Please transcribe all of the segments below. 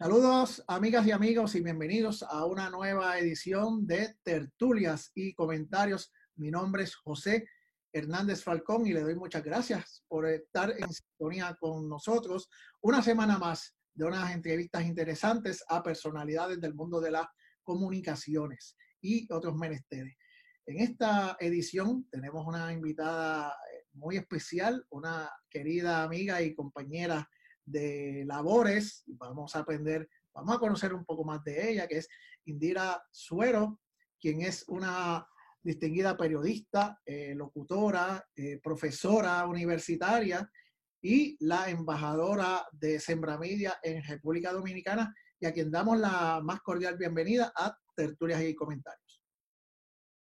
Saludos amigas y amigos y bienvenidos a una nueva edición de Tertulias y Comentarios. Mi nombre es José Hernández Falcón y le doy muchas gracias por estar en sintonía con nosotros una semana más de unas entrevistas interesantes a personalidades del mundo de las comunicaciones y otros menesteres. En esta edición tenemos una invitada eh, muy especial, una querida amiga y compañera de labores. Vamos a aprender, vamos a conocer un poco más de ella, que es Indira Suero, quien es una distinguida periodista, eh, locutora, eh, profesora universitaria y la embajadora de Sembramedia en República Dominicana y a quien damos la más cordial bienvenida a Tertulias y Comentarios.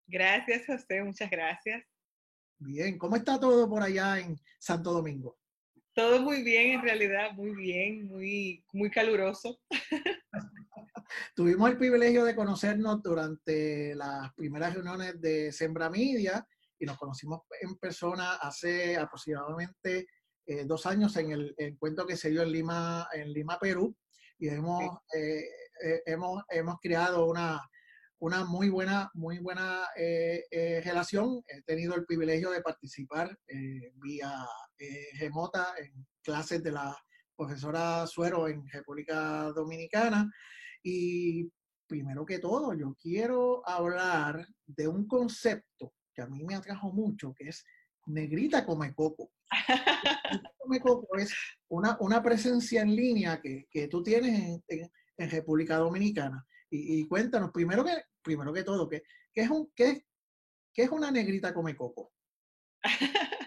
Gracias, José, muchas gracias. Bien, ¿cómo está todo por allá en Santo Domingo? Todo muy bien, en realidad, muy bien, muy, muy caluroso. Tuvimos el privilegio de conocernos durante las primeras reuniones de Sembra Media y nos conocimos en persona hace aproximadamente eh, dos años en el encuentro que se dio en Lima, en Lima Perú, y hemos, eh, eh, hemos, hemos creado una, una muy buena, muy buena relación. He tenido el privilegio de participar vía remota en clases de la profesora Suero en República Dominicana. Y primero que todo, yo quiero hablar de un concepto que a mí me atrajo mucho, que es negrita come coco. come coco es una, una, presencia en línea que, que tú tienes en, en, República Dominicana. Y, y, cuéntanos, primero que, primero que todo, ¿qué, qué es, un, qué, qué es una negrita come coco?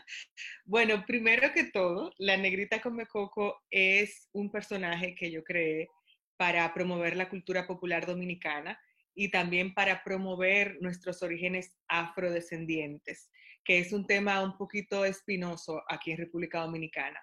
Bueno, primero que todo, la negrita come coco es un personaje que yo creé para promover la cultura popular dominicana y también para promover nuestros orígenes afrodescendientes, que es un tema un poquito espinoso aquí en República Dominicana.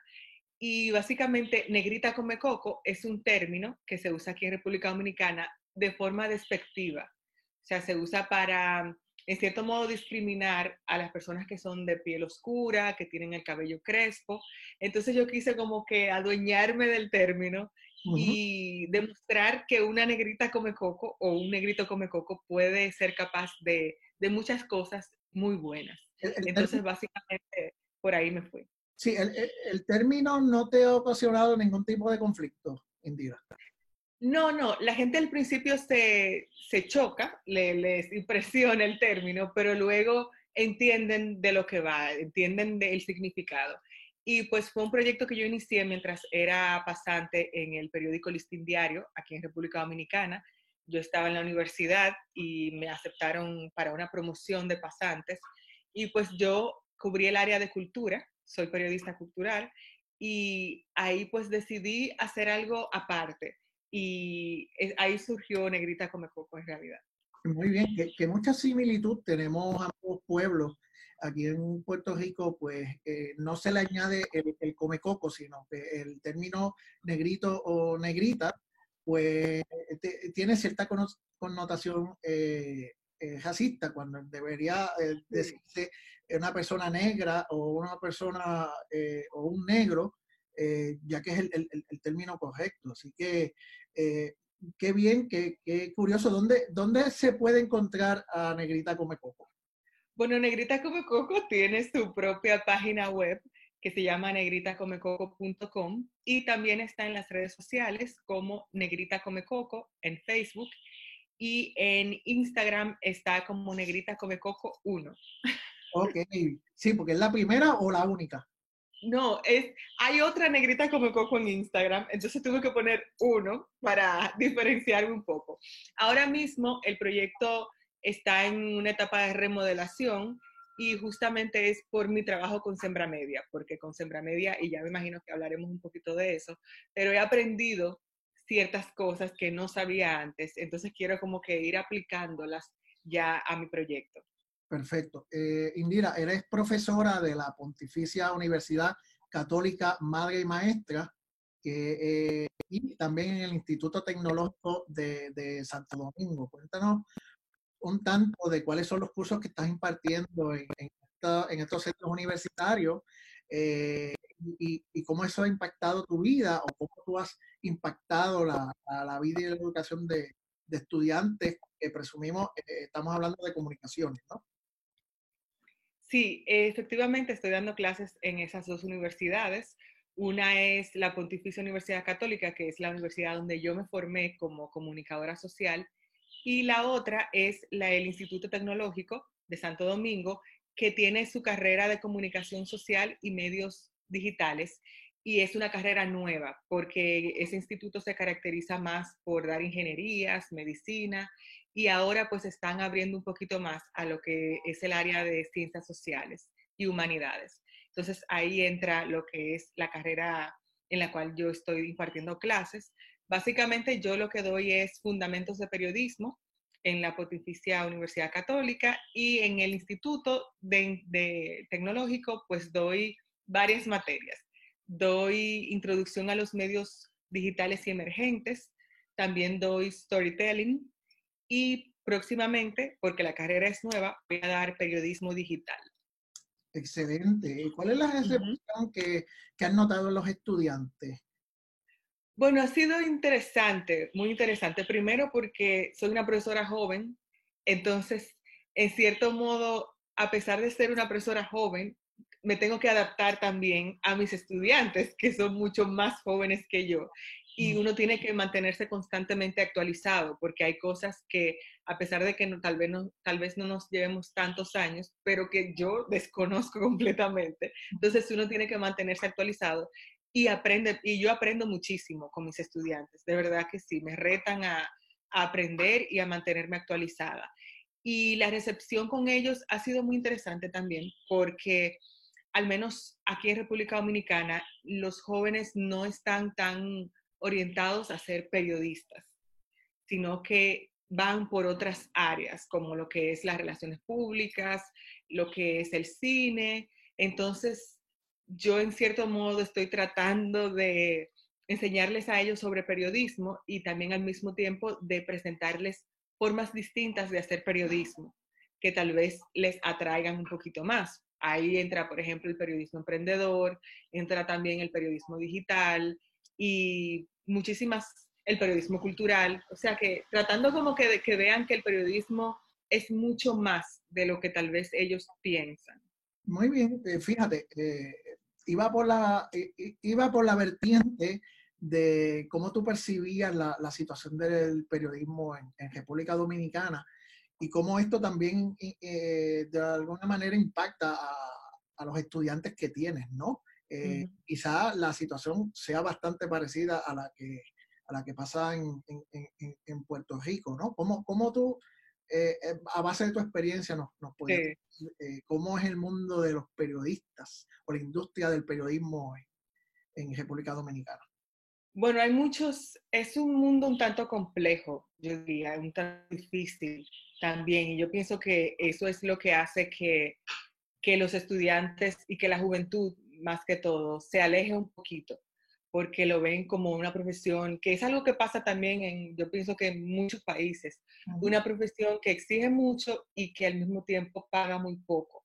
Y básicamente, negrita come coco es un término que se usa aquí en República Dominicana de forma despectiva. O sea, se usa para en cierto modo, discriminar a las personas que son de piel oscura, que tienen el cabello crespo. Entonces yo quise como que adueñarme del término y demostrar que una negrita come coco o un negrito come coco puede ser capaz de, de muchas cosas muy buenas. Entonces, básicamente, por ahí me fui. Sí, el, el, término no te ha ocasionado ningún tipo de conflicto, Indira. No, no, la gente al principio se, choca, le, les impresiona el término, pero luego entienden de lo que va, entienden del significado. Y pues fue un proyecto que yo inicié mientras era pasante en el periódico Listín Diario, aquí en República Dominicana. Yo estaba en la universidad y me aceptaron para una promoción de pasantes. Y pues yo cubrí el área de cultura, soy periodista cultural, y ahí pues decidí hacer algo aparte y ahí surgió Negrita Come Coco en realidad. Muy bien, que, mucha similitud tenemos a los pueblos. Aquí en Puerto Rico, pues eh, no se le añade el, come coco, sino que el término negrito o negrita, pues tiene cierta connotación eh, eh, racista, cuando debería decirse una persona negra o una persona o un negro, eh, ya que es el, el, término correcto. Así que eh, qué bien, qué, qué curioso. ¿Dónde, ¿Dónde, se puede encontrar a Negrita Come Coco? Bueno, Negrita Come Coco tiene su propia página web que se llama negritacomecoco.com y también está en las redes sociales como Negrita Come Coco en Facebook y en Instagram está como Negrita Come Coco 1. Ok, sí, porque es la primera o la única. No, es, hay otra negrita como coco en Instagram, entonces tuve que poner uno para diferenciarme un poco. Ahora mismo el proyecto está en una etapa de remodelación y justamente es por mi trabajo con Sembra Media, porque con Sembra Media, y ya me imagino que hablaremos un poquito de eso, pero he aprendido ciertas cosas que no sabía antes, entonces quiero como que ir aplicándolas ya a mi proyecto. Perfecto. Eh, Indira, eres profesora de la Pontificia Universidad Católica Madre y Maestra eh, y también en el Instituto Tecnológico de, Santo Domingo. Cuéntanos un tanto de cuáles son los cursos que estás impartiendo en, estos centros universitarios eh, y, cómo eso ha impactado tu vida o cómo tú has impactado la, vida y la educación de, estudiantes que presumimos, estamos hablando de comunicaciones, ¿no? Sí, efectivamente estoy dando clases en esas dos universidades. Una es la Pontificia Universidad Católica, que es la universidad donde yo me formé como comunicadora social, y la otra es la, el Instituto Tecnológico de Santo Domingo, que tiene su carrera de comunicación social y medios digitales y es una carrera nueva porque ese instituto se caracteriza más por dar ingenierías, medicina y ahora pues están abriendo un poquito más a lo que es el área de ciencias sociales y humanidades. Entonces ahí entra lo que es la carrera en la cual yo estoy impartiendo clases. Básicamente yo lo que doy es fundamentos de periodismo en la Pontificia Universidad Católica y en el Instituto de, Tecnológico pues doy varias materias doy introducción a los medios digitales y emergentes, también doy storytelling y próximamente, porque la carrera es nueva, voy a dar periodismo digital. Excelente. ¿Cuál es la recepción que, que han notado los estudiantes? Bueno, ha sido interesante, muy interesante. Primero porque soy una profesora joven, entonces, en cierto modo, a pesar de ser una profesora joven, me tengo que adaptar también a mis estudiantes, que son mucho más jóvenes que yo. Y uno tiene que mantenerse constantemente actualizado, porque hay cosas que, a pesar de que no, tal, vez no, tal vez no nos llevemos tantos años, pero que yo desconozco completamente. Entonces uno tiene que mantenerse actualizado y aprende, y yo aprendo muchísimo con mis estudiantes, de verdad que sí, me retan a, a aprender y a mantenerme actualizada. Y la recepción con ellos ha sido muy interesante también, porque al menos aquí en República Dominicana, los jóvenes no están tan orientados a ser periodistas, sino que van por otras áreas, como lo que es las relaciones públicas, lo que es el cine. Entonces, yo en cierto modo estoy tratando de enseñarles a ellos sobre periodismo y también al mismo tiempo de presentarles formas distintas de hacer periodismo que tal vez les atraigan un poquito más. Ahí entra, por ejemplo, el periodismo emprendedor, entra también el periodismo digital y muchísimas, el periodismo cultural. O sea que tratando como que, que vean que el periodismo es mucho más de lo que tal vez ellos piensan. Muy bien, eh, fíjate, eh, iba, por la, iba por la vertiente de cómo tú percibías la, la situación del periodismo en, en República Dominicana y cómo esto también eh, de alguna manera impacta a, a, los estudiantes que tienes, ¿no? Eh, Quizá la situación sea bastante parecida a la que, a la que pasa en, en, en Puerto Rico, ¿no? ¿Cómo, cómo tú, eh, eh a base de tu experiencia, nos, nos puedes decir eh, cómo es el mundo de los periodistas o la industria del periodismo en República Dominicana? Bueno, hay muchos, es un mundo un tanto complejo, yo diría, un tanto difícil también. Y yo pienso que eso es lo que hace que, que los estudiantes y que la juventud, más que todo, se aleje un poquito, porque lo ven como una profesión, que es algo que pasa también en, yo pienso que en muchos países, una profesión que exige mucho y que al mismo tiempo paga muy poco.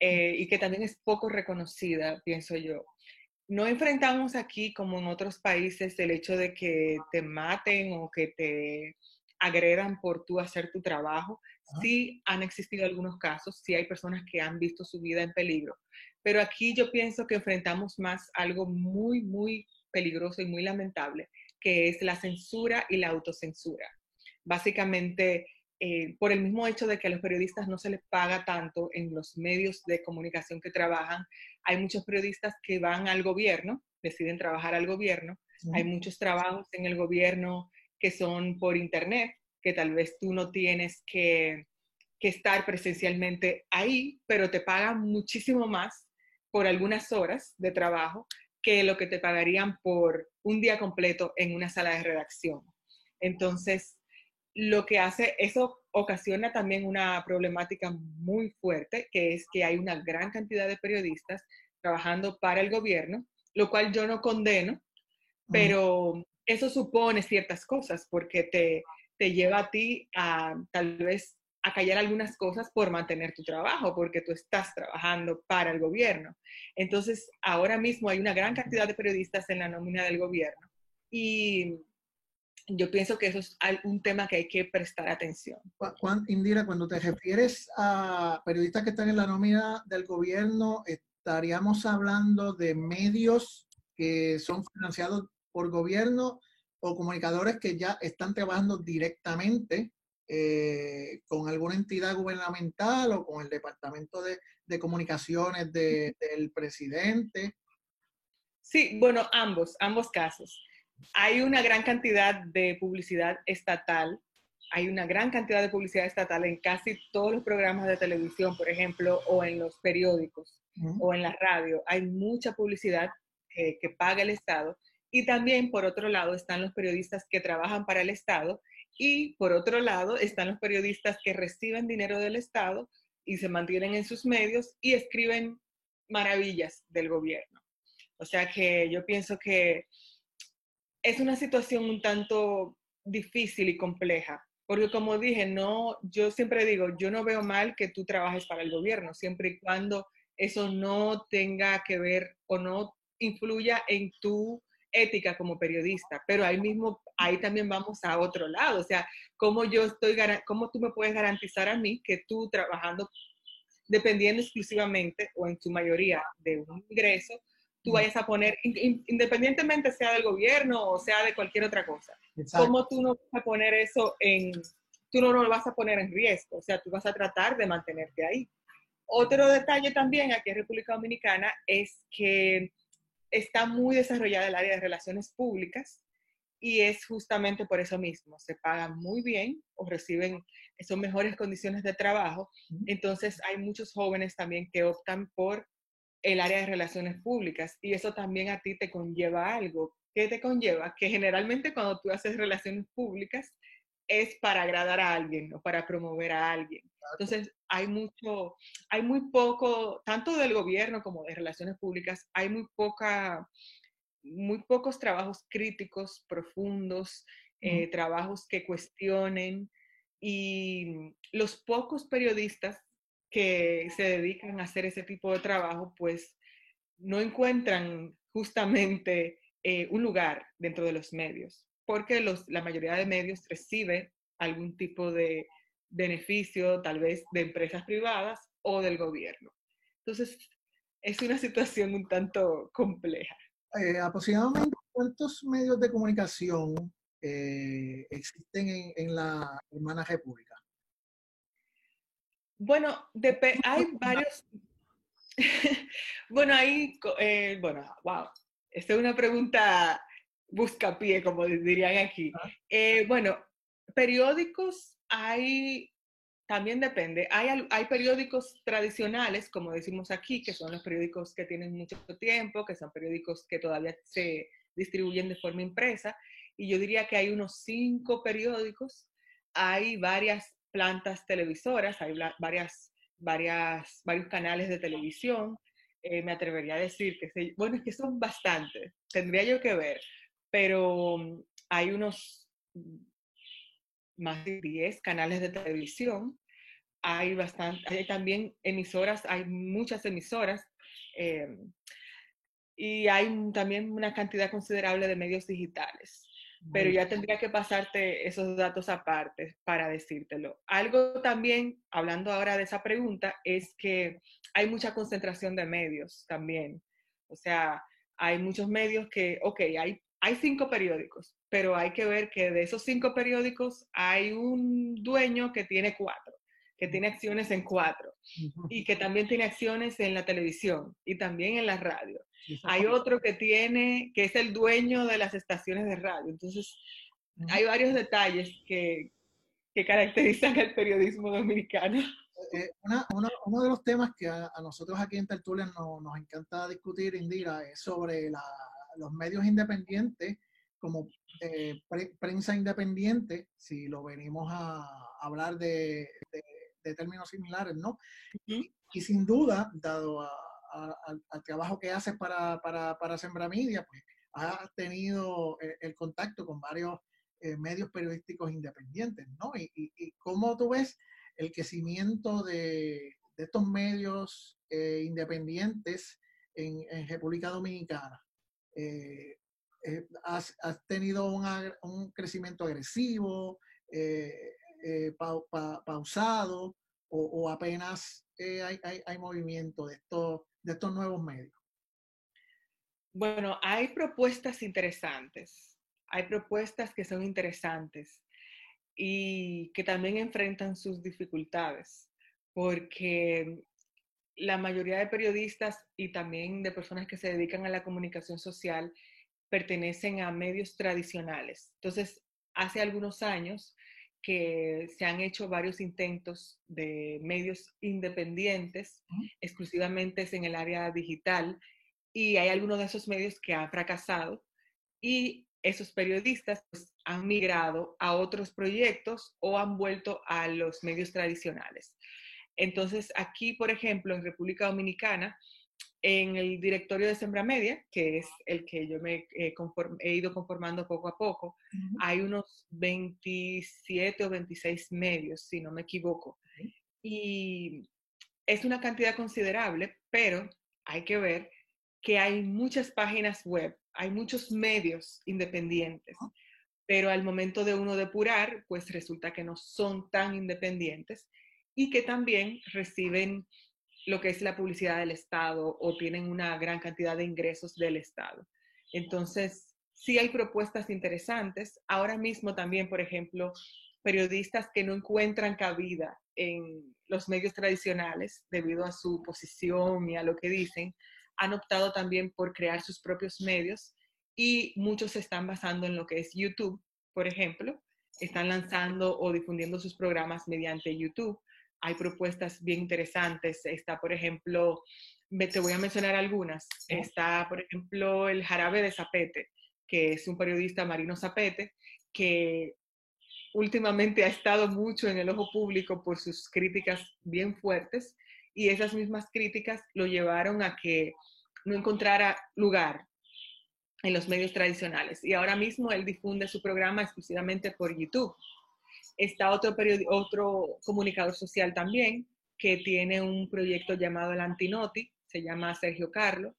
Eh, y que también es poco reconocida, pienso yo. No enfrentamos aquí, como en otros países, el hecho de que te maten o que te agredan por tú hacer tu trabajo. Sí han existido algunos casos, sí hay personas que han visto su vida en peligro, pero aquí yo pienso que enfrentamos más algo muy, muy peligroso y muy lamentable, que es la censura y la autocensura. Básicamente, eh, por el mismo hecho de que a los periodistas no se les paga tanto en los medios de comunicación que trabajan, hay muchos periodistas que van al gobierno, deciden trabajar al gobierno, hay muchos trabajos en el gobierno que son por internet, que tal vez tú no tienes que, estar presencialmente ahí, pero te pagan muchísimo más por algunas horas de trabajo que lo que te pagarían por un día completo en una sala de redacción. Entonces, lo que hace, eso ocasiona también una problemática muy fuerte, que es que hay una gran cantidad de periodistas trabajando para el gobierno, lo cual yo no condeno, pero eso supone ciertas cosas porque te, te lleva a ti a tal vez a callar algunas cosas por mantener tu trabajo, porque tú estás trabajando para el gobierno. Entonces, ahora mismo hay una gran cantidad de periodistas en la nómina del gobierno Y yo pienso que eso es un tema que hay que prestar atención. Indira, cuando te refieres a periodistas que están en la nómina del gobierno, estaríamos hablando de medios que son financiados por gobierno o comunicadores que ya están trabajando directamente eh, con alguna entidad gubernamental o con el departamento de, de comunicaciones del presidente. Sí, bueno, ambos, ambos casos hay una gran cantidad de publicidad estatal, hay una gran cantidad de publicidad estatal en casi todos los programas de televisión, por ejemplo, o en los periódicos o en la radio. Hay mucha publicidad que, que paga el Estado. Y también, por otro lado, están los periodistas que trabajan para el Estado y, por otro lado, están los periodistas que reciben dinero del Estado y se mantienen en sus medios y escriben maravillas del gobierno. O sea que yo pienso que es una situación un tanto difícil y compleja, porque como dije, no, yo siempre digo, yo no veo mal que tú trabajes para el gobierno, siempre y cuando eso no tenga que ver o no influya en tu ética como periodista, pero ahí mismo, ahí también vamos a otro lado, o sea, cómo yo estoy, cómo tú me puedes garantizar a mí que tú trabajando, dependiendo exclusivamente o en su mayoría de un ingreso, tú vayas a poner, independientemente sea del gobierno o sea de cualquier otra cosa. ¿Cómo tú no vas a poner eso en, tú no lo vas a poner en riesgo? O sea, tú vas a tratar de mantenerte ahí. Otro detalle también aquí en República Dominicana es que está muy desarrollada el área de relaciones públicas y es justamente por eso mismo. Se pagan muy bien o reciben, son mejores condiciones de trabajo. Entonces hay muchos jóvenes también que optan por el área de relaciones públicas y eso también a ti te conlleva algo. ¿Qué te conlleva? Que generalmente cuando tú haces relaciones públicas es para agradar a alguien o para promover a alguien. Entonces, hay mucho, hay muy poco, tanto del gobierno como de relaciones públicas, hay muy poca, muy pocos trabajos críticos, profundos, eh, trabajos que cuestionen y los pocos periodistas que se dedican a hacer ese tipo de trabajo, pues no encuentran justamente eh, un lugar dentro de los medios, porque los, la mayoría de medios recibe algún tipo de beneficio, tal vez de empresas privadas o del gobierno. Entonces, es una situación un tanto compleja. Eh, aproximadamente, ¿cuántos medios de comunicación eh, existen en, en la hermana república? Bueno, hay varios. bueno, hay. Eh, bueno, wow. Esta es una pregunta buscapié, como dirían aquí. Eh, bueno, periódicos hay. También depende. Hay, hay periódicos tradicionales, como decimos aquí, que son los periódicos que tienen mucho tiempo, que son periódicos que todavía se distribuyen de forma impresa. Y yo diría que hay unos cinco periódicos. Hay varias plantas televisoras, hay varias, varias, varios canales de televisión. Eh, me atrevería a decir que, bueno, es que son bastantes, tendría yo que ver, pero mm, hay unos más de 10 canales de televisión, hay, bastante, hay también emisoras, hay muchas emisoras, em, y hay también una cantidad considerable de medios digitales pero ya tendría que pasarte esos datos aparte para decírtelo. Algo también, hablando ahora de esa pregunta, es que hay mucha concentración de medios también. O sea, hay muchos medios que, ok, hay, hay cinco periódicos, pero hay que ver que de esos cinco periódicos hay un dueño que tiene cuatro, que tiene acciones en cuatro, y que también tiene acciones en la televisión y también en la radio. Hay otro que tiene, que es el dueño de las estaciones de radio. Entonces, hay varios detalles que, que caracterizan al periodismo dominicano. Eh, eh, uno de los temas que a, nosotros aquí en Tertulia nos encanta discutir, Indira, es sobre los medios independientes como eh, prensa independiente, si lo venimos a hablar de, términos similares, ¿no? y, sin duda, dado a, al, trabajo que haces para, para, para Sembra Media, pues has tenido el, contacto con varios eh, medios periodísticos independientes, ¿no? Y, y, cómo tú ves el crecimiento de, de estos medios eh, independientes en, en, República Dominicana. Eh, has, tenido un crecimiento agresivo, pausado, o, apenas hay, hay, hay, movimiento de estos, de estos nuevos medios? Bueno, hay propuestas interesantes, hay propuestas que son interesantes y que también enfrentan sus dificultades, porque la mayoría de periodistas y también de personas que se dedican a la comunicación social pertenecen a medios tradicionales. Entonces, hace algunos años que se han hecho varios intentos de medios independientes, exclusivamente en el área digital, y hay algunos de esos medios que han fracasado y esos periodistas pues, han migrado a otros proyectos o han vuelto a los medios tradicionales. Entonces, aquí, por ejemplo, en República Dominicana, en el directorio de Sembra Media, que es el que yo me he ido conformando poco a poco, hay unos 27 o 26 medios, si no me equivoco. Y es una cantidad considerable, pero hay que ver que hay muchas páginas web, hay muchos medios independientes, pero al momento de uno depurar, pues resulta que no son tan independientes y que también reciben lo que es la publicidad del Estado o tienen una gran cantidad de ingresos del Estado. Entonces, sí hay propuestas interesantes. Ahora mismo también, por ejemplo, periodistas que no encuentran cabida en los medios tradicionales debido a su posición y a lo que dicen, han optado también por crear sus propios medios y muchos se están basando en lo que es YouTube, por ejemplo. Están lanzando o difundiendo sus programas mediante YouTube. Hay propuestas bien interesantes. Está, por ejemplo, te voy a mencionar algunas. Está, por ejemplo, el Jarabe de Zapete, que es un periodista Marino Zapete, que últimamente ha estado mucho en el ojo público por sus críticas bien fuertes y esas mismas críticas lo llevaron a que no encontrara lugar en los medios tradicionales. Y ahora mismo él difunde su programa exclusivamente por YouTube. Está otro, otro comunicador social también que tiene un proyecto llamado El Antinoti, se llama Sergio Carlos,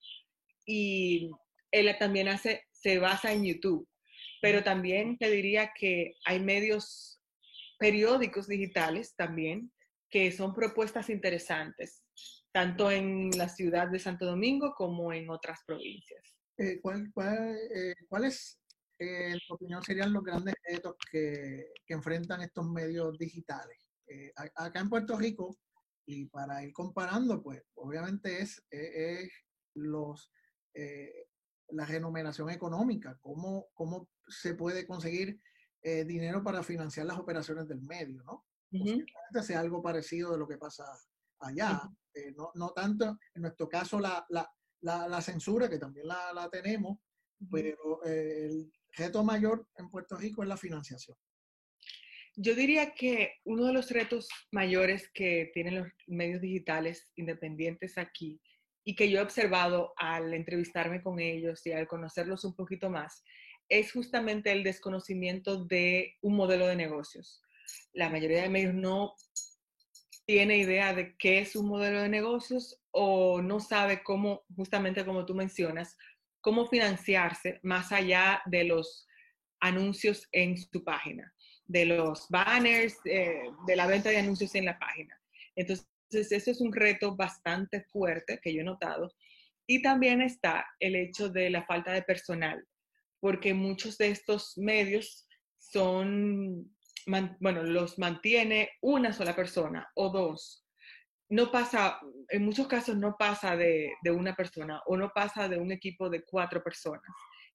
y él también hace, se basa en YouTube. Pero también te diría que hay medios periódicos digitales también que son propuestas interesantes, tanto en la ciudad de Santo Domingo como en otras provincias. Eh, eh, ¿Cuáles, eh, en tu opinión, serían los grandes retos que, que enfrentan estos medios digitales? acá en Puerto Rico, y para ir comparando, pues obviamente es, es los, la remuneración económica, cómo, cómo se puede conseguir dinero para financiar las operaciones del medio, ¿no? Posiblemente sea algo parecido de lo que pasa allá. Eh, no, no, tanto, en nuestro caso, la, la, la, censura, que también la, tenemos, pero eh, el reto mayor en Puerto Rico es la financiación. Yo diría que uno de los retos mayores que tienen los medios digitales independientes aquí y que yo he observado al entrevistarme con ellos y al conocerlos un poquito más, es justamente el desconocimiento de un modelo de negocios la mayoría de medios no tiene idea de qué es un modelo de negocios o no sabe cómo, justamente como tú mencionas, cómo financiarse más allá de los anuncios en su página, de los banners, eh, de la venta de anuncios en la página. Entonces, eso es un reto bastante fuerte que yo he notado. Y también está el hecho de la falta de personal, porque muchos de estos medios son bueno, los mantiene una sola persona o dos. No pasa, en muchos casos no pasa de, de una persona o no pasa de un equipo de cuatro personas.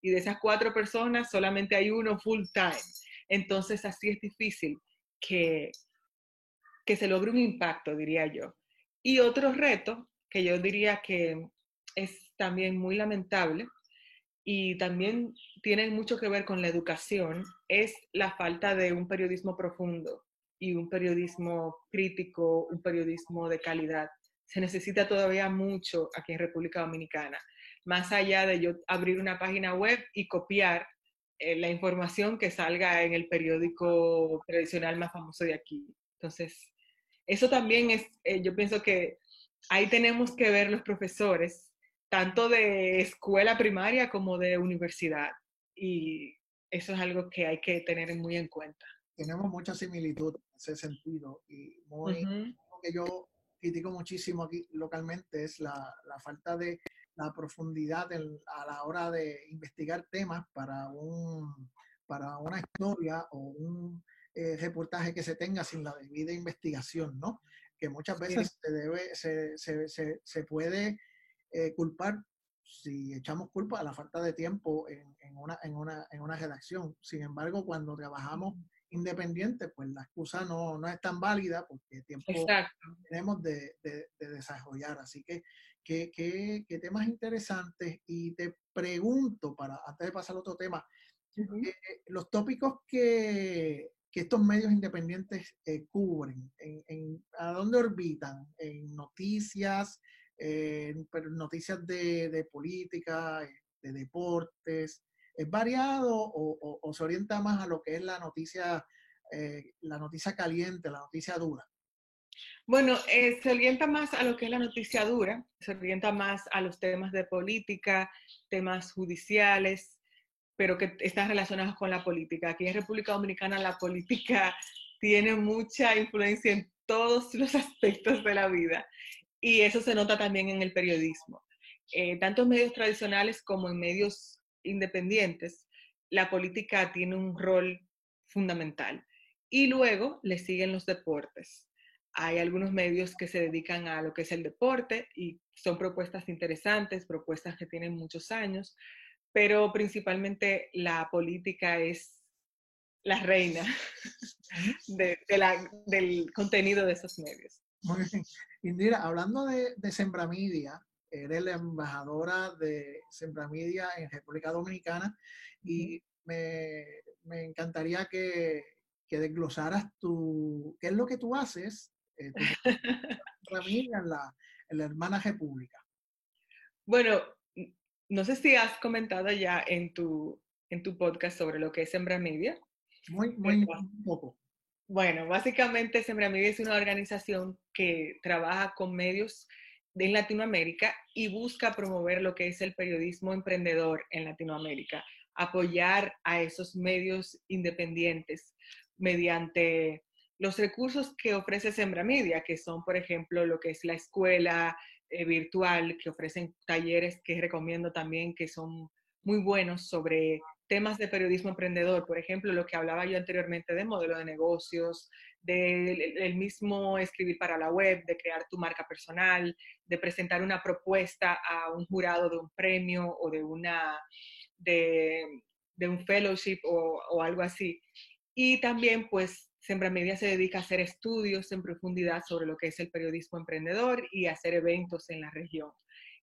Y de esas cuatro personas solamente hay uno full time. Entonces así es difícil que, que se logre un impacto, diría yo. Y otro reto que yo diría que es también muy lamentable y también tiene mucho que ver con la educación, es la falta de un periodismo profundo y un periodismo crítico, un periodismo de calidad. Se necesita todavía mucho aquí en República Dominicana, más allá de yo abrir una página web y copiar eh, la información que salga en el periódico tradicional más famoso de aquí. Entonces, eso también es, eh, yo pienso que ahí tenemos que ver los profesores tanto de escuela primaria como de universidad, y eso es algo que hay que tener muy en cuenta. Tenemos mucha similitud en ese sentido y muy, lo que yo critico muchísimo aquí localmente es la, la falta de la profundidad a la hora de investigar temas para, un, para una historia o un eh, reportaje que se tenga sin la debida investigación, ¿no? Que muchas veces se, debe, se, se, se, se puede eh, culpar si echamos culpa a la falta de tiempo en, en, una, en, una, en una redacción. Sin embargo, cuando trabajamos independiente, pues la excusa no, no es tan válida porque tiempo tenemos de, de, desarrollar. Así que, ¿qué, qué, qué temas interesantes? Y te pregunto, para antes de pasar a otro tema, eh, los tópicos que, que, estos medios independientes eh, cubren, en, en, ¿a dónde orbitan? ¿En noticias? en noticias de, de, política, de deportes, ¿es variado o, o, se orienta más a lo que es la noticia, eh, la noticia caliente, la noticia dura? Bueno, eh, se orienta más a lo que es la noticia dura, se orienta más a los temas de política, temas judiciales, pero que están relacionados con la política. Aquí en República Dominicana la política tiene mucha influencia en todos los aspectos de la vida y eso se nota también en el periodismo. Eh, tanto en medios tradicionales como en medios independientes, la política tiene un rol fundamental. Y luego le siguen los deportes. Hay algunos medios que se dedican a lo que es el deporte y son propuestas interesantes, propuestas que tienen muchos años, pero principalmente la política es la reina de, la, del contenido de esos medios. Muy bien. Indira, hablando de, de Sembramidia, eres la embajadora de Sembramidia en República Dominicana y me, me encantaría que, que, desglosaras tu, qué es lo que tú haces eh, en la, en la hermana república. Bueno, no sé si has comentado ya en tu, en tu podcast sobre lo que es Sembramidia. Muy, muy poco. Bueno, básicamente Sembramidia es una organización que trabaja con medios en Latinoamérica y busca promover lo que es el periodismo emprendedor en Latinoamérica, apoyar a esos medios independientes mediante los recursos que ofrece Sembramidia, que son, por ejemplo, lo que es la escuela eh, virtual, que ofrecen talleres que recomiendo también, que son muy buenos sobre temas de periodismo emprendedor, por ejemplo, lo que hablaba yo anteriormente de modelo de negocios, del mismo escribir para la web, de crear tu marca personal, de presentar una propuesta a un jurado de un premio o de, una, de, de un fellowship o, o, algo así. Y también, pues, Sembra Media se dedica a hacer estudios en profundidad sobre lo que es el periodismo emprendedor y hacer eventos en la región.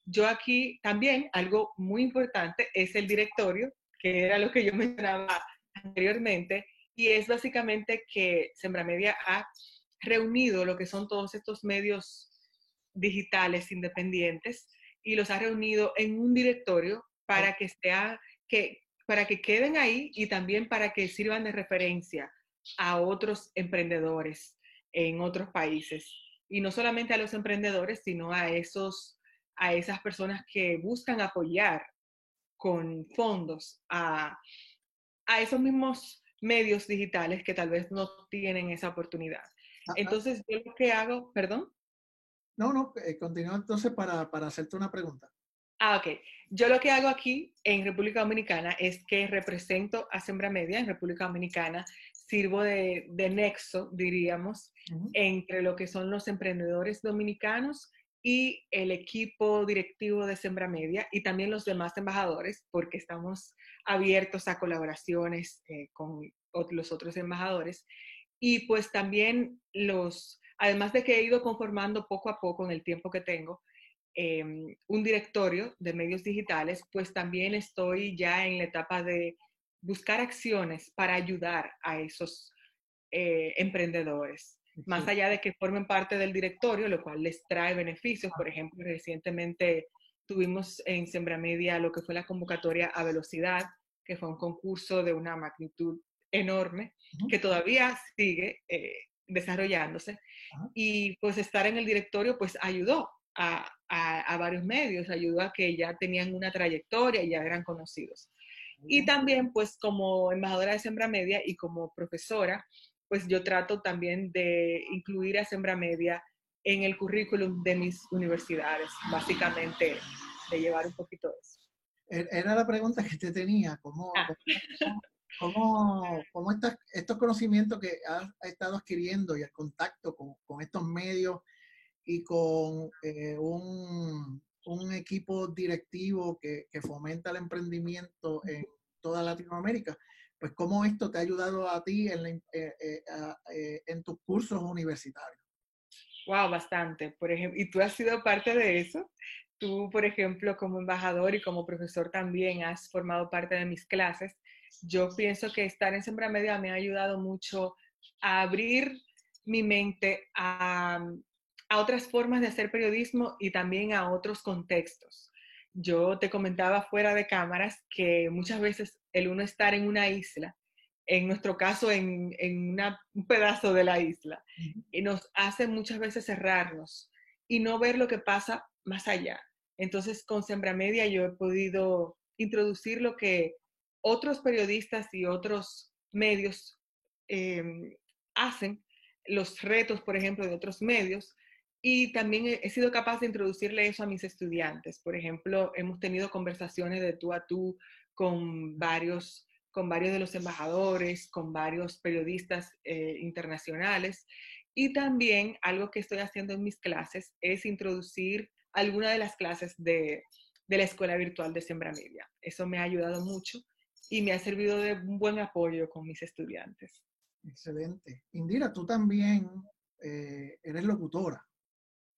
Yo aquí también, algo muy importante, es el directorio que era lo que yo mencionaba anteriormente, y es básicamente que Sembramedia ha reunido lo que son todos estos medios digitales independientes y los ha reunido en un directorio para que, sea, que, para que queden ahí y también para que sirvan de referencia a otros emprendedores en otros países. Y no solamente a los emprendedores, sino a, esos, a esas personas que buscan apoyar con fondos a, a esos mismos medios digitales que tal vez no tienen esa oportunidad. Entonces, yo lo que hago, perdón. No, no, eh, continúa entonces para, para, hacerte una pregunta. Ah, ok. Yo lo que hago aquí en República Dominicana es que represento a Sembra Media en República Dominicana, sirvo de, de nexo, diríamos, uh -huh. entre lo que son los emprendedores dominicanos y el equipo directivo de Sembra Media y también los demás embajadores, porque estamos abiertos a colaboraciones eh, con los otros embajadores. Y pues también los, además de que he ido conformando poco a poco en el tiempo que tengo, eh, un directorio de medios digitales, pues también estoy ya en la etapa de buscar acciones para ayudar a esos eh, emprendedores más allá de que formen parte del directorio, lo cual les trae beneficios. Por ejemplo, recientemente tuvimos en Sembramedia lo que fue la convocatoria a velocidad, que fue un concurso de una magnitud enorme, que todavía sigue eh, desarrollándose. Y pues estar en el directorio pues ayudó a, a, a, varios medios, ayudó a que ya tenían una trayectoria y ya eran conocidos. Y también, pues, como embajadora de Sembra Media y como profesora, pues yo trato también de incluir a Sembra Media en el currículum de mis universidades, básicamente de llevar un poquito de eso. E-, era la pregunta que te tenía, ¿cómo, ah. cómo, cómo estos conocimientos que has, estado adquiriendo y el contacto con, con estos medios y con eh, un, un, equipo directivo que, que, fomenta el emprendimiento en toda Latinoamérica, pues cómo esto te ha ayudado a ti en, eh, eh, en tus cursos universitarios. Wow, bastante. Por ejemplo, y tú has sido parte de eso. Tú, por ejemplo, como embajador y como profesor también has formado parte de mis clases. Yo pienso que estar en Sembra Media me ha ayudado mucho a abrir mi mente a, a otras formas de hacer periodismo y también a otros contextos. Yo te comentaba fuera de cámaras que muchas veces el uno estar en una isla en nuestro caso en, en un pedazo de la isla, y nos hace muchas veces cerrarnos y no ver lo que pasa más allá. Entonces, con Sembra Media yo he podido introducir lo que otros periodistas y otros medios em, hacen, los retos, por ejemplo, de otros medios, y también he, he, sido capaz de introducirle eso a mis estudiantes. Por ejemplo, hemos tenido conversaciones de tú a tú con varios con varios de los embajadores, con varios periodistas eh, internacionales. Y también algo que estoy haciendo en mis clases es introducir alguna de las clases de, de la Escuela Virtual de Sembra Media. Eso me ha ayudado mucho y me ha servido de un buen apoyo con mis estudiantes. Excelente. Indira, tú también eh, eres locutora.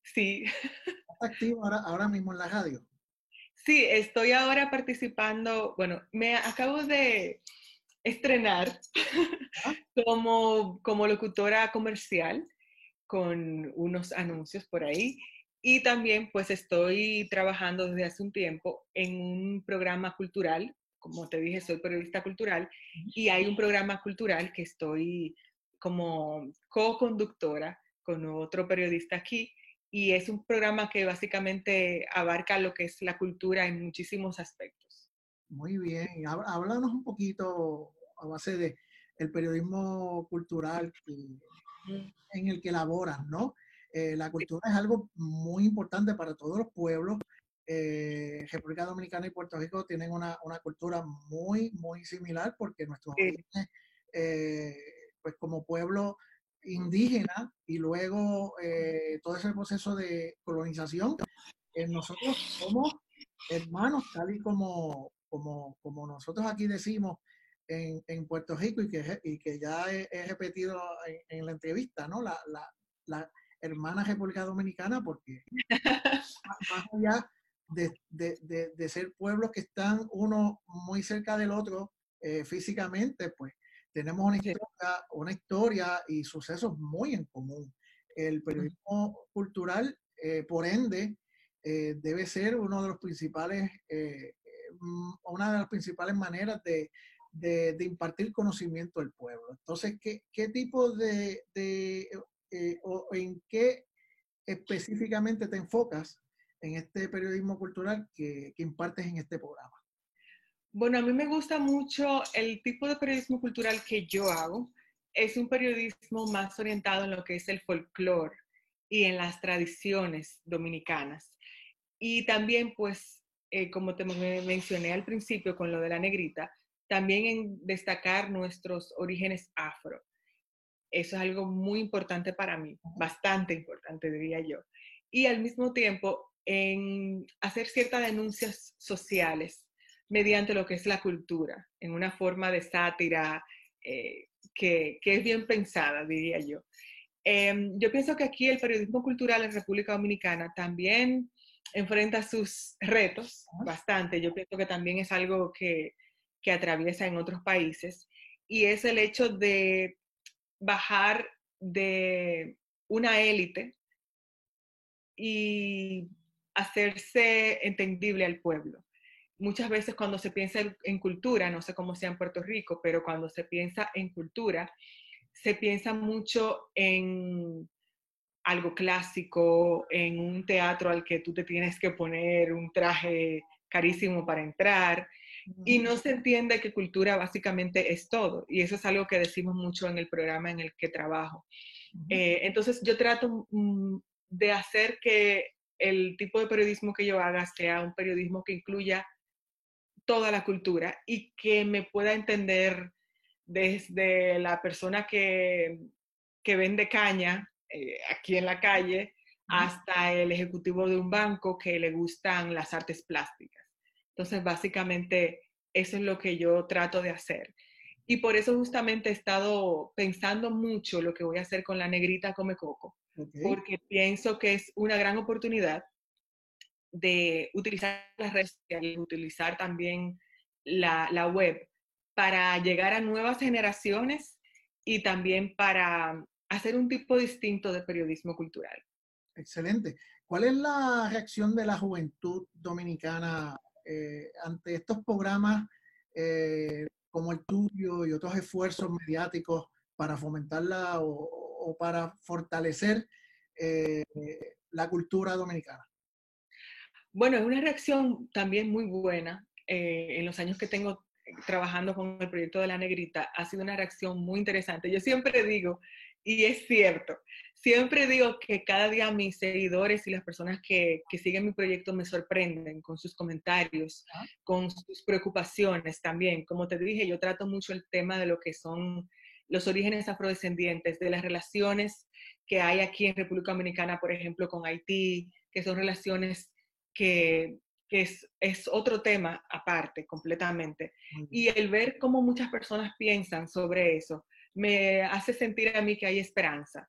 Sí. ¿Estás activo ahora, ahora mismo en la radio? Sí, estoy ahora participando, bueno, me acabo de estrenar ah. como, como locutora comercial con unos anuncios por ahí. Y también pues estoy trabajando desde hace un tiempo en un programa cultural, como te dije, soy periodista cultural, y hay un programa cultural que estoy como co-conductora con otro periodista aquí, y es un programa que básicamente abarca lo que es la cultura en muchísimos aspectos. Muy bien, háblanos un poquito a base de el periodismo cultural en el que elaboras, ¿no? Eh, la cultura es algo muy importante para todos los pueblos. Eh, República Dominicana y Puerto Rico tienen una, una cultura muy, muy similar porque nuestros orígenes, eh, pues como pueblo, indígena y luego eh, todo ese proceso de colonización, eh, nosotros somos hermanos, tal y como, como, como nosotros aquí decimos en, en, Puerto Rico y que, y que ya he, repetido en, la entrevista, ¿no? La, la, la, hermana República Dominicana, porque más, allá de, de, de, ser pueblos que están uno muy cerca del otro eh, físicamente, pues tenemos una historia, una historia y sucesos muy en común. El periodismo cultural, eh, por ende, eh, debe ser uno de los principales, eh, mm, una de las principales maneras de, de, impartir conocimiento al pueblo. Entonces, ¿qué, qué tipo de, de o en qué específicamente te enfocas en este periodismo cultural que, que impartes en este programa? Bueno, a mí me gusta mucho el tipo de periodismo cultural que yo hago. Es un periodismo más orientado en lo que es el folclore y en las tradiciones dominicanas. Y también, pues, eh, como te mencioné al principio con lo de la negrita, también en destacar nuestros orígenes afro. Eso es algo muy importante para mí, bastante importante, diría yo. Y al mismo tiempo, en hacer ciertas denuncias sociales mediante lo que es la cultura, en una forma de sátira eh, que, que, es bien pensada, diría yo. Em, yo pienso que aquí el periodismo cultural en República Dominicana también enfrenta sus retos bastante. Yo pienso que también es algo que, que atraviesa en otros países y es el hecho de bajar de una élite y hacerse entendible al pueblo muchas veces cuando se piensa en cultura, no sé cómo sea en Puerto Rico, pero cuando se piensa en cultura, se piensa mucho en algo clásico, en un teatro al que tú te tienes que poner un traje carísimo para entrar, y no se entiende que cultura básicamente es todo. Y eso es algo que decimos mucho en el programa en el que trabajo. Eh, entonces yo trato mm, de hacer que el tipo de periodismo que yo haga sea un periodismo que incluya toda la cultura y que me pueda entender desde la persona que, que vende caña eh, aquí en la calle hasta el ejecutivo de un banco que le gustan las artes plásticas. Entonces, básicamente, eso es lo que yo trato de hacer. Y por eso justamente he estado pensando mucho lo que voy a hacer con la negrita Come Coco, porque pienso que es una gran oportunidad de utilizar las redes sociales, utilizar también la, la web para llegar a nuevas generaciones y también para hacer un tipo distinto de periodismo cultural. Excelente. ¿Cuál es la reacción de la juventud dominicana eh, ante estos programas eh, como el tuyo y otros esfuerzos mediáticos para fomentarla o, para fortalecer eh, la cultura dominicana? Bueno, es una reacción también muy buena. en los años que tengo trabajando con el proyecto de la negrita, ha sido una reacción muy interesante. Yo siempre digo, y es cierto, siempre digo que cada día mis seguidores y las personas que, que siguen mi proyecto me sorprenden con sus comentarios, con sus preocupaciones también. Como te dije, yo trato mucho el tema de lo que son los orígenes afrodescendientes, de las relaciones que hay aquí en República Dominicana, por ejemplo, con Haití, que son relaciones que, que es, es, otro tema aparte completamente. Y el ver cómo muchas personas piensan sobre eso me hace sentir a mí que hay esperanza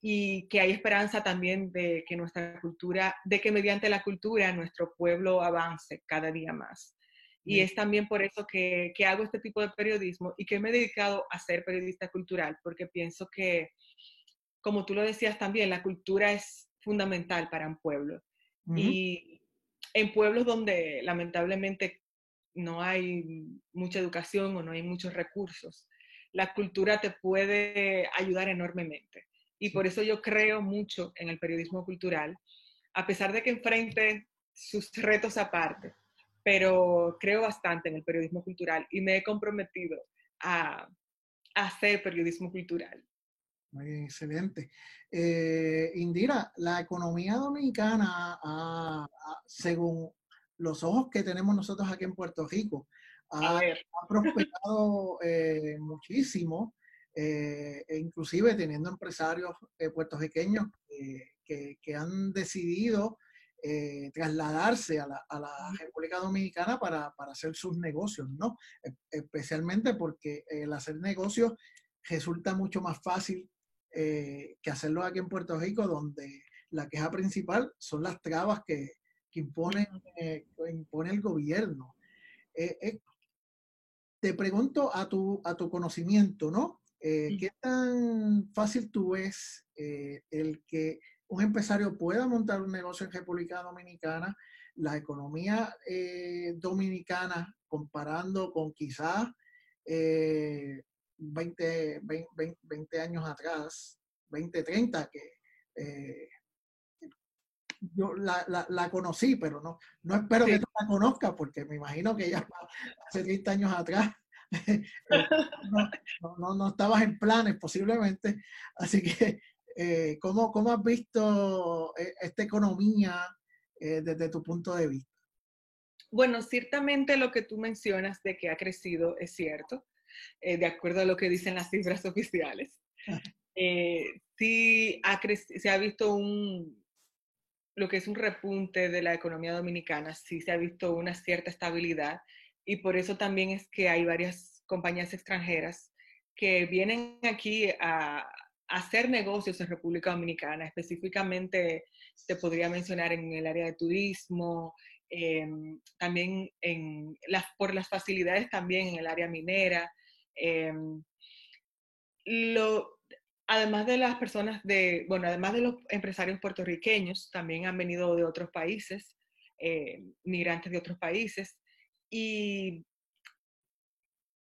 y que hay esperanza también de que nuestra cultura, de que mediante la cultura nuestro pueblo avance cada día más. Y es también por eso que, que, hago este tipo de periodismo y que me he dedicado a ser periodista cultural, porque pienso que, como tú lo decías también, la cultura es fundamental para un pueblo. Y en pueblos donde lamentablemente no hay mucha educación o no hay muchos recursos, la cultura te puede ayudar enormemente. Y por eso yo creo mucho en el periodismo cultural, a pesar de que enfrente sus retos aparte, pero creo bastante en el periodismo cultural y me he comprometido a, hacer periodismo cultural. Muy bien, excelente. Eh, Indira, la economía dominicana, según los ojos que tenemos nosotros aquí en Puerto Rico, ha, prosperado eh, muchísimo eh, e inclusive teniendo empresarios eh, puertorriqueños que, que, han decidido eh, trasladarse a la, a la, República Dominicana para, para, hacer sus negocios, ¿no? E, especialmente porque el hacer negocios resulta mucho más fácil que hacerlo aquí en Puerto Rico, donde la queja principal son las trabas que, que impone, impone el gobierno. te pregunto a tu, a tu conocimiento, ¿no? Eh, ¿Qué tan fácil tú ves eh, el que un empresario pueda montar un negocio en República Dominicana, la economía eh, dominicana comparando con quizás 20, 20, años atrás, 20, 30, que yo la, la, la, conocí, pero no, no espero que tú la conozcas porque me imagino que ya hace 30 años atrás no, no, estabas en planes posiblemente. Así que, eh, ¿cómo, ¿cómo, has visto eh, esta economía eh, desde tu punto de vista? Bueno, ciertamente lo que tú mencionas de que ha crecido es cierto, de acuerdo a lo que dicen las cifras oficiales. sí ha se ha visto un, lo que es un repunte de la economía dominicana, sí se ha visto una cierta estabilidad y por eso también es que hay varias compañías extranjeras que vienen aquí a, hacer negocios en República Dominicana. Específicamente te podría mencionar en el área de turismo, em, también en las, por las facilidades también en el área minera. Em, lo, además de las personas de, bueno, además de los empresarios puertorriqueños, también han venido de otros países, eh, migrantes de otros países. Y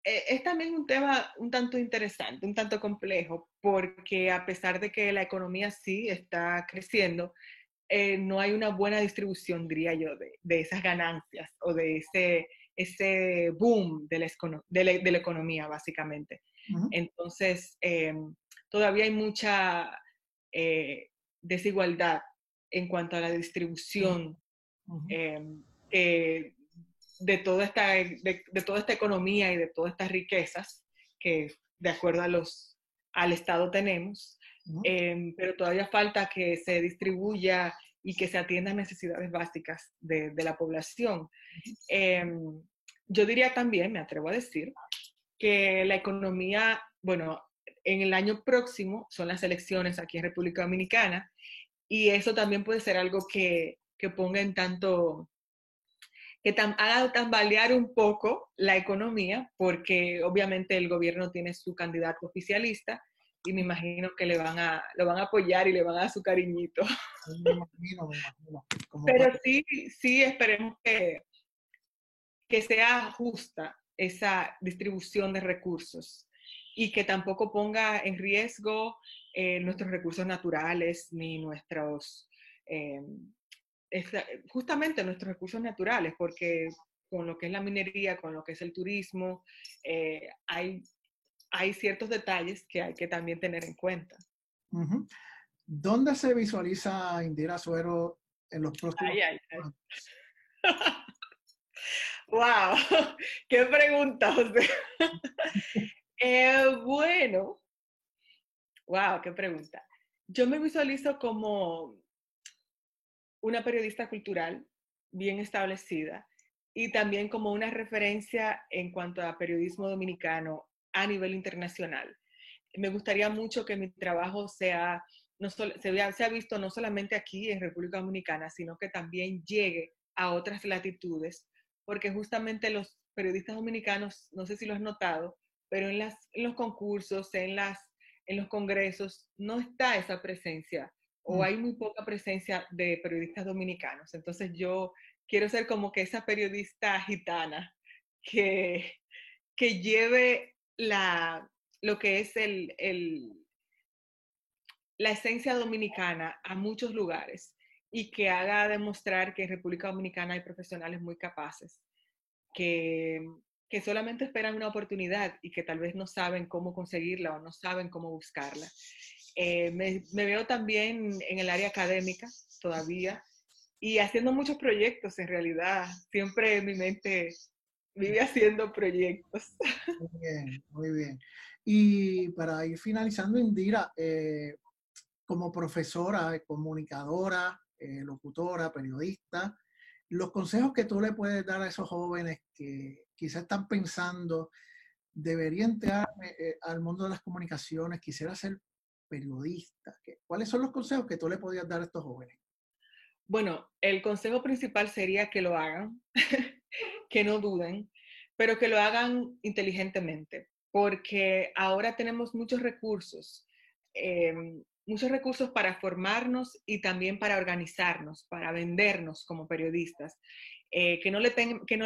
eh, es también un tema un tanto interesante, un tanto complejo, porque a pesar de que la economía sí está creciendo, eh, no hay una buena distribución, diría yo, de, esas ganancias o de ese ese boom de la, de la, economía, básicamente. Entonces, em, todavía hay mucha eh, desigualdad en cuanto a la distribución em, de, toda esta, de, toda esta economía y de todas estas riquezas que de acuerdo a los, al Estado tenemos, em, pero todavía falta que se distribuya y que se atiendan necesidades básicas de, la población. Em, yo diría también, me atrevo a decir, que la economía, bueno, en el año próximo son las elecciones aquí en República Dominicana y eso también puede ser algo que, que ponga en tanto, que haga tambalear un poco la economía, porque obviamente el gobierno tiene su candidato oficialista y me imagino que le van a, lo van a apoyar y le van a dar su cariñito. Me imagino, me imagino. Pero sí, sí esperemos que, que sea justa esa distribución de recursos y que tampoco ponga en riesgo eh, nuestros recursos naturales ni nuestros, eh, justamente nuestros recursos naturales, porque con lo que es la minería, con lo que es el turismo, eh, hay, hay ciertos detalles que hay que también tener en cuenta. ¿Dónde se visualiza Indira Suero en los próximos años? ¡Wow! ¡Qué pregunta, José! Eh, bueno, wow, qué pregunta. Yo me visualizo como una periodista cultural bien establecida y también como una referencia en cuanto a periodismo dominicano a nivel internacional. Me gustaría mucho que mi trabajo sea, no se, vea, se ha visto no solamente aquí en República Dominicana, sino que también llegue a otras latitudes, porque justamente los periodistas dominicanos, no sé si lo has notado, pero en, las, en los concursos, en, las, en los congresos, no está esa presencia o mm. hay muy poca presencia de periodistas dominicanos. Entonces yo quiero ser como que esa periodista gitana que, que lleve la, lo que es el, el, la esencia dominicana a muchos lugares y que haga demostrar que en República Dominicana hay profesionales muy capaces, que, que solamente esperan una oportunidad y que tal vez no saben cómo conseguirla o no saben cómo buscarla. Eh, me, veo también en el área académica todavía y haciendo muchos proyectos en realidad. Siempre mi mente vive haciendo proyectos. Muy bien, muy bien. Y para ir finalizando, Indira, eh, como profesora, comunicadora, eh, locutora, periodista, los consejos que tú le puedes dar a esos jóvenes que quizás están pensando, debería entrar eh, al mundo de las comunicaciones, quisiera ser periodista. ¿Cuáles son los consejos que tú le podías dar a estos jóvenes? Bueno, el consejo principal sería que lo hagan, que no duden, pero que lo hagan inteligentemente, porque ahora tenemos muchos recursos, em, muchos recursos para formarnos y también para organizarnos, para vendernos como periodistas. Eh, que, no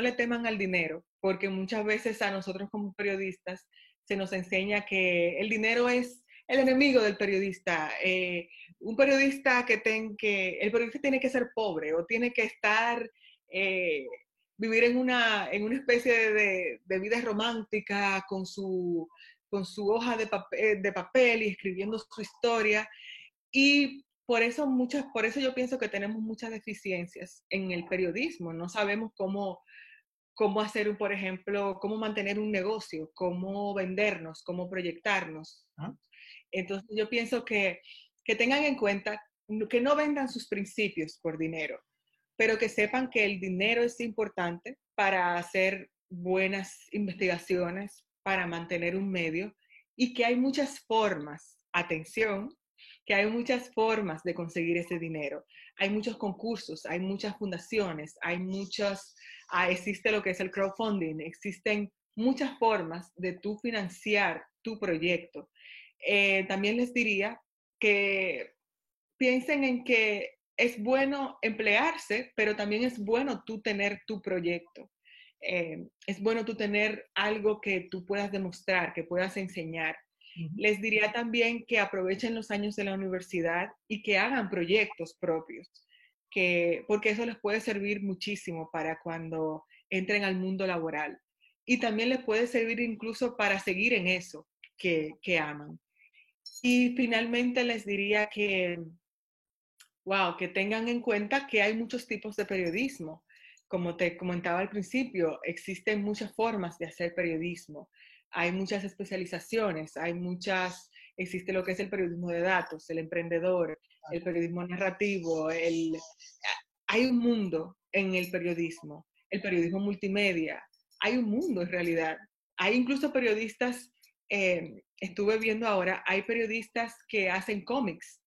le teman al dinero, porque muchas veces a nosotros como periodistas se nos enseña que el dinero es el enemigo del periodista. Eh, un periodista que, ten, el periodista tiene que ser pobre o tiene que estar, eh, vivir en una, en una especie de, de, vida romántica con su, con su hoja de papel, de papel y escribiendo su historia. Y por eso, muchas, por eso yo pienso que tenemos muchas deficiencias en el periodismo. No sabemos cómo, cómo hacer, por ejemplo, cómo mantener un negocio, cómo vendernos, cómo proyectarnos. Ah. Entonces yo pienso que, que tengan en cuenta que no vendan sus principios por dinero, pero que sepan que el dinero es importante para hacer buenas investigaciones, para mantener un medio y que hay muchas formas, atención, que hay muchas formas de conseguir ese dinero. Hay muchos concursos, hay muchas fundaciones, hay muchos, ah, existe lo que es el crowdfunding, existen muchas formas de tú financiar tu proyecto. Eh, también les diría que piensen en que es bueno emplearse, pero también es bueno tú tener tu proyecto. Eh, es bueno tú tener algo que tú puedas demostrar, que puedas enseñar. Les diría también que aprovechen los años de la universidad y que hagan proyectos propios, que, porque eso les puede servir muchísimo para cuando entren al mundo laboral. Y también les puede servir incluso para seguir en eso que, que aman. Y finalmente les diría que, wow, que tengan en cuenta que hay muchos tipos de periodismo. Como te comentaba al principio, existen muchas formas de hacer periodismo. Hay muchas especializaciones, hay muchas, existe lo que es el periodismo de datos, el emprendedor, el periodismo narrativo, el, hay un mundo en el periodismo, el periodismo multimedia, hay un mundo en realidad. Hay incluso periodistas, eh, estuve viendo ahora, hay periodistas que hacen cómics.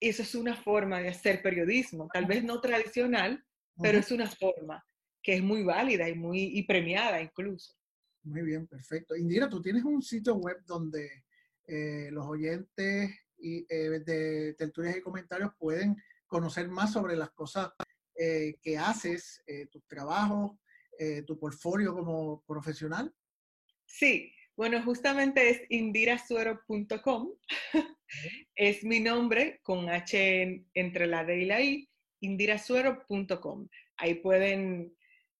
Eso es una forma de hacer periodismo, tal vez no tradicional, pero es una forma que es muy válida y muy y premiada incluso. Muy bien, perfecto. Indira, tú tienes un sitio web donde eh, los oyentes y, eh, de tertulias y comentarios pueden conocer más sobre las cosas eh, que haces, tus trabajos, tu portfolio como profesional? Sí, bueno, justamente es indirasuero.com. es mi nombre con H entre la D y la I, indirasuero.com. Ahí pueden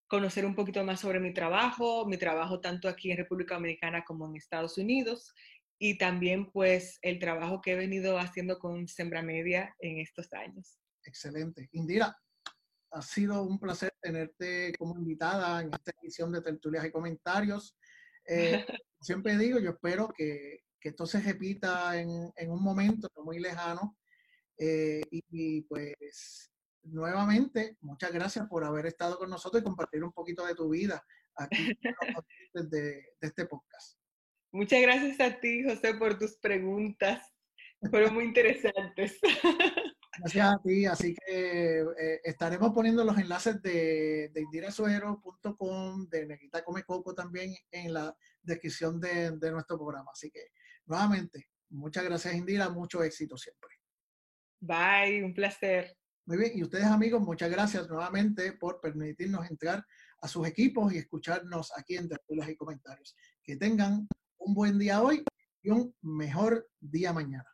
conocer un poquito más sobre mi trabajo, mi trabajo tanto aquí en República Dominicana como en Estados Unidos y también pues el trabajo que he venido haciendo con Sembra Media en estos años. Excelente. Indira, ha sido un placer tenerte como invitada en esta edición de Tertulias y Comentarios. Eh, siempre digo, yo espero que, que esto se repita en, en, un momento no muy lejano. Eh, y, pues nuevamente, muchas gracias por haber estado con nosotros y compartir un poquito de tu vida aquí de, de este podcast. Muchas gracias a ti, José, por tus preguntas. Fueron muy interesantes. Gracias a ti. Así que eh, estaremos poniendo los enlaces de, de indirasuero.com, de Negrita Come Coco también en la descripción de, de, nuestro programa. Así que, nuevamente, muchas gracias, Indira. Mucho éxito siempre. Bye, un placer. Muy bien. Y ustedes, amigos, muchas gracias nuevamente por permitirnos entrar a sus equipos y escucharnos aquí en Tertulias y Comentarios. Que tengan un buen día hoy y un mejor día mañana.